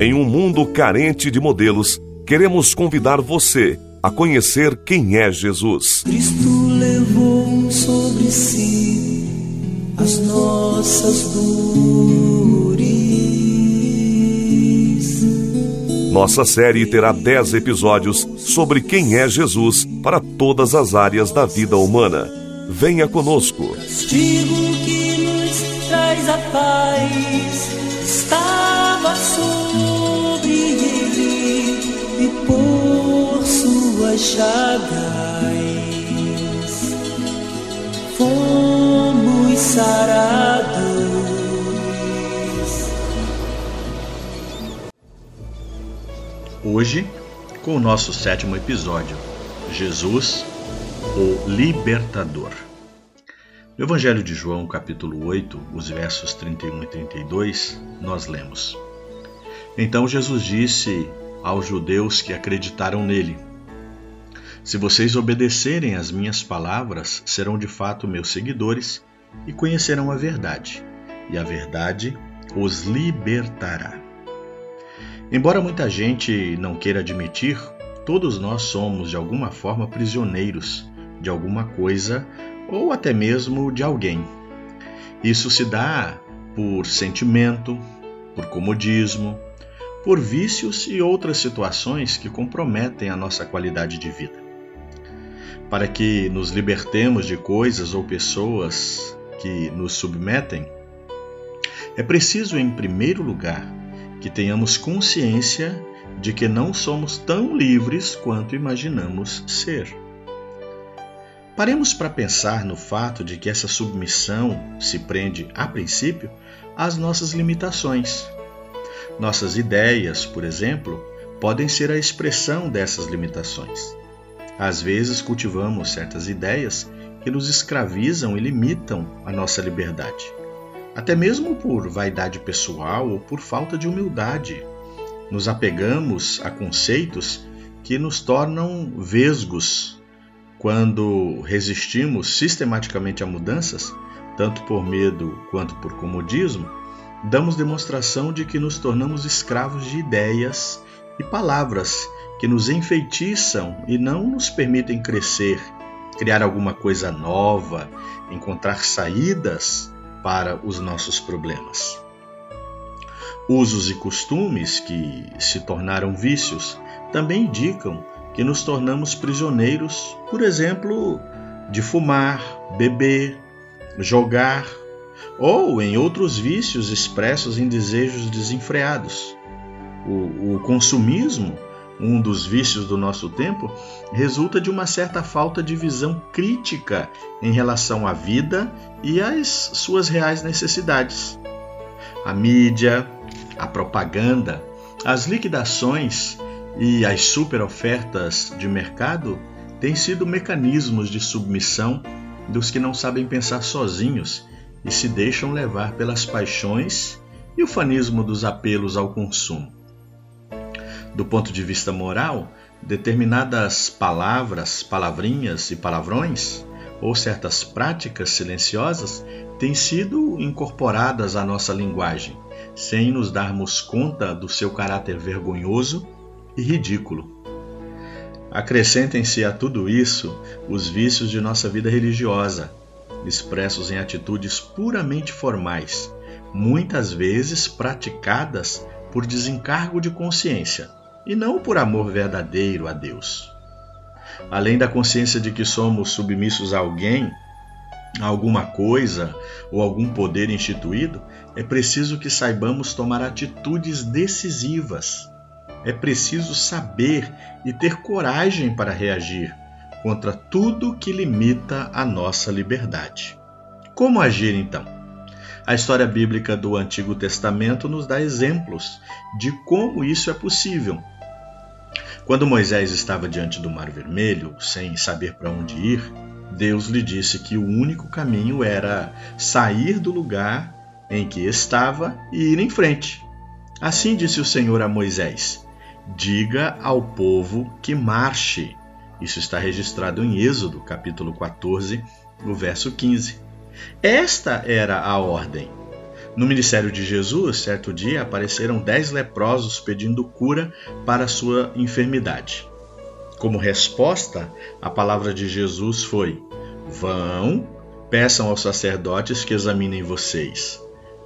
Em um mundo carente de modelos, queremos convidar você a conhecer quem é Jesus. Cristo levou sobre si as nossas dores. Nossa série terá 10 episódios sobre quem é Jesus para todas as áreas da vida humana. Venha conosco. Castigo que nos traz a paz estava sobre fomos sarados. Hoje, com o nosso sétimo episódio, Jesus, o Libertador. No Evangelho de João, capítulo 8, os versos 31 e 32, nós lemos: Então Jesus disse aos judeus que acreditaram nele: Se vocês obedecerem às minhas palavras, serão de fato meus seguidores e conhecerão a verdade, e a verdade os libertará. Embora muita gente não queira admitir, todos nós somos de alguma forma prisioneiros de alguma coisa ou até mesmo de alguém. Isso se dá por sentimento, por comodismo, por vícios e outras situações que comprometem a nossa qualidade de vida. Para que nos libertemos de coisas ou pessoas que nos submetem, é preciso, em primeiro lugar, que tenhamos consciência de que não somos tão livres quanto imaginamos ser. Paremos para pensar no fato de que essa submissão se prende, a princípio, às nossas limitações. Nossas ideias, por exemplo, podem ser a expressão dessas limitações. Às vezes cultivamos certas ideias que nos escravizam e limitam a nossa liberdade até mesmo por vaidade pessoal ou por falta de humildade. Nos apegamos a conceitos que nos tornam vesgos quando resistimos sistematicamente a mudanças, tanto por medo quanto por comodismo, damos demonstração de que nos tornamos escravos de ideias e palavras que nos enfeitiçam e não nos permitem crescer, criar alguma coisa nova, encontrar saídas para os nossos problemas. Usos e costumes que se tornaram vícios também indicam que nos tornamos prisioneiros, por exemplo, de fumar, beber, jogar ou em outros vícios expressos em desejos desenfreados. O, o consumismo um dos vícios do nosso tempo, resulta de uma certa falta de visão crítica em relação à vida e às suas reais necessidades. A mídia, a propaganda, as liquidações e as superofertas de mercado têm sido mecanismos de submissão dos que não sabem pensar sozinhos e se deixam levar pelas paixões e o fanismo dos apelos ao consumo do ponto de vista moral, determinadas palavras, palavrinhas e palavrões, ou certas práticas silenciosas, têm sido incorporadas à nossa linguagem, sem nos darmos conta do seu caráter vergonhoso e ridículo. Acrescentem-se a tudo isso os vícios de nossa vida religiosa, expressos em atitudes puramente formais, muitas vezes praticadas por desencargo de consciência e não por amor verdadeiro a Deus. Além da consciência de que somos submissos a alguém, a alguma coisa ou algum poder instituído, é preciso que saibamos tomar atitudes decisivas. É preciso saber e ter coragem para reagir contra tudo que limita a nossa liberdade. Como agir então? A história bíblica do Antigo Testamento nos dá exemplos de como isso é possível quando Moisés estava diante do Mar Vermelho, sem saber para onde ir, Deus lhe disse que o único caminho era sair do lugar em que estava e ir em frente. Assim disse o Senhor a Moisés: Diga ao povo que marche. Isso está registrado em Êxodo, capítulo 14, no verso 15. Esta era a ordem. No ministério de Jesus, certo dia, apareceram dez leprosos pedindo cura para sua enfermidade. Como resposta, a palavra de Jesus foi: Vão, peçam aos sacerdotes que examinem vocês.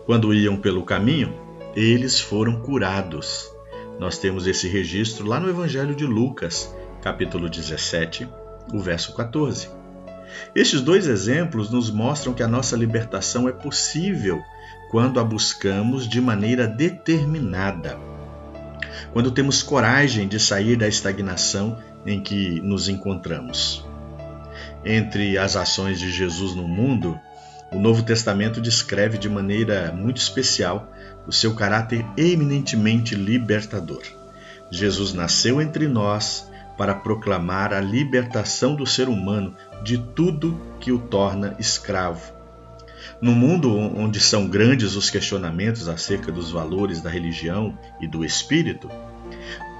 Quando iam pelo caminho, eles foram curados. Nós temos esse registro lá no Evangelho de Lucas, capítulo 17, o verso 14. Estes dois exemplos nos mostram que a nossa libertação é possível quando a buscamos de maneira determinada. Quando temos coragem de sair da estagnação em que nos encontramos. Entre as ações de Jesus no mundo, o Novo Testamento descreve de maneira muito especial o seu caráter eminentemente libertador. Jesus nasceu entre nós para proclamar a libertação do ser humano de tudo que o torna escravo. No mundo onde são grandes os questionamentos acerca dos valores da religião e do espírito,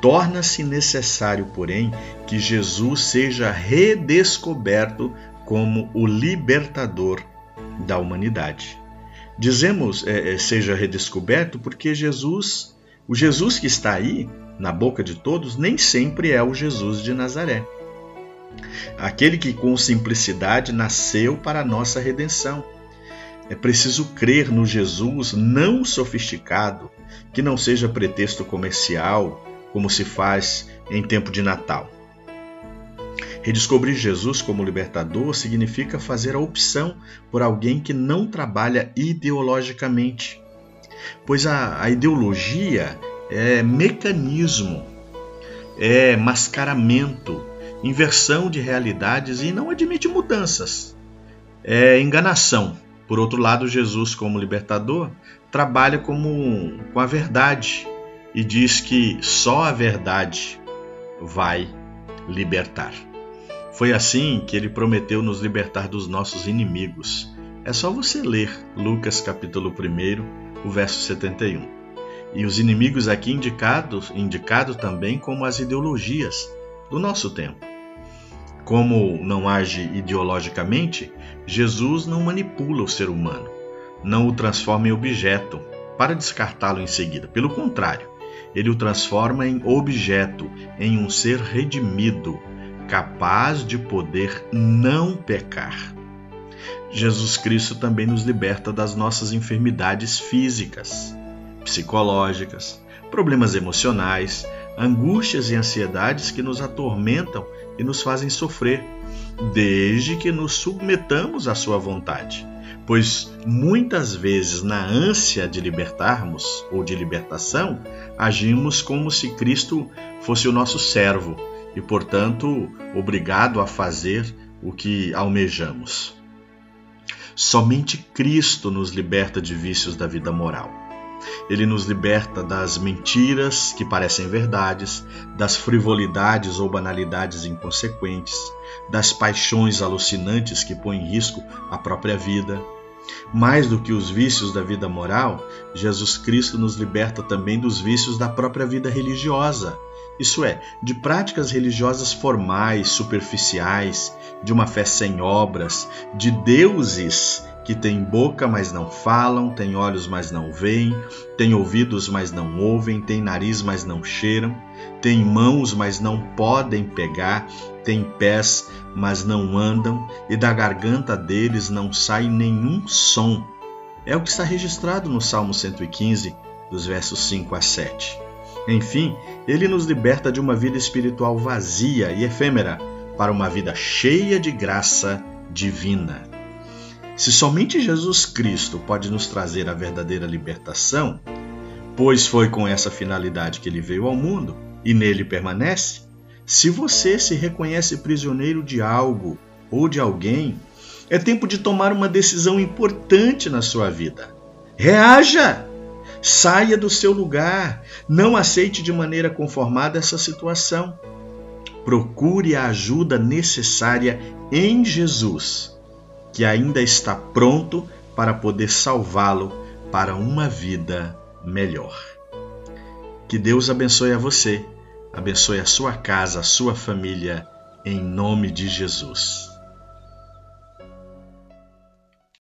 torna-se necessário, porém, que Jesus seja redescoberto como o libertador da humanidade. Dizemos é, é, seja redescoberto porque Jesus, o Jesus que está aí na boca de todos, nem sempre é o Jesus de Nazaré. Aquele que com simplicidade nasceu para a nossa redenção. É preciso crer no Jesus não sofisticado, que não seja pretexto comercial, como se faz em tempo de Natal. Redescobrir Jesus como libertador significa fazer a opção por alguém que não trabalha ideologicamente, pois a, a ideologia é mecanismo, é mascaramento, inversão de realidades e não admite mudanças. É enganação. Por outro lado, Jesus, como libertador, trabalha como, com a verdade e diz que só a verdade vai libertar. Foi assim que ele prometeu nos libertar dos nossos inimigos. É só você ler Lucas capítulo 1, o verso 71. E os inimigos aqui indicados, indicado também como as ideologias do nosso tempo. Como não age ideologicamente, Jesus não manipula o ser humano, não o transforma em objeto para descartá-lo em seguida. Pelo contrário, ele o transforma em objeto, em um ser redimido, capaz de poder não pecar. Jesus Cristo também nos liberta das nossas enfermidades físicas, psicológicas, problemas emocionais, angústias e ansiedades que nos atormentam e nos fazem sofrer, desde que nos submetamos à Sua vontade. Pois muitas vezes, na ânsia de libertarmos ou de libertação, agimos como se Cristo fosse o nosso servo e, portanto, obrigado a fazer o que almejamos. Somente Cristo nos liberta de vícios da vida moral. Ele nos liberta das mentiras que parecem verdades, das frivolidades ou banalidades inconsequentes, das paixões alucinantes que põem em risco a própria vida. Mais do que os vícios da vida moral, Jesus Cristo nos liberta também dos vícios da própria vida religiosa isso é, de práticas religiosas formais, superficiais, de uma fé sem obras, de deuses que têm boca, mas não falam, têm olhos, mas não veem, têm ouvidos, mas não ouvem, têm nariz, mas não cheiram, têm mãos, mas não podem pegar, têm pés, mas não andam, e da garganta deles não sai nenhum som. É o que está registrado no Salmo 115, dos versos 5 a 7. Enfim, ele nos liberta de uma vida espiritual vazia e efêmera para uma vida cheia de graça divina. Se somente Jesus Cristo pode nos trazer a verdadeira libertação, pois foi com essa finalidade que ele veio ao mundo e nele permanece, se você se reconhece prisioneiro de algo ou de alguém, é tempo de tomar uma decisão importante na sua vida. Reaja! Saia do seu lugar. Não aceite de maneira conformada essa situação. Procure a ajuda necessária em Jesus, que ainda está pronto para poder salvá-lo para uma vida melhor. Que Deus abençoe a você, abençoe a sua casa, a sua família, em nome de Jesus.